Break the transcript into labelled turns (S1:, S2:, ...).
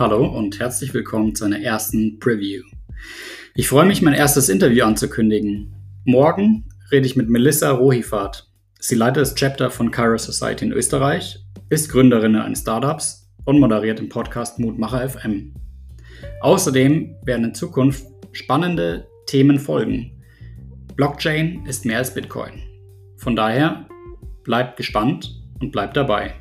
S1: Hallo und herzlich willkommen zu einer ersten Preview. Ich freue mich, mein erstes Interview anzukündigen. Morgen rede ich mit Melissa Rohifat. Sie leitet das Chapter von Cairo Society in Österreich, ist Gründerin eines Startups und moderiert den Podcast Mutmacher FM. Außerdem werden in Zukunft spannende Themen folgen. Blockchain ist mehr als Bitcoin. Von daher bleibt gespannt und bleibt dabei.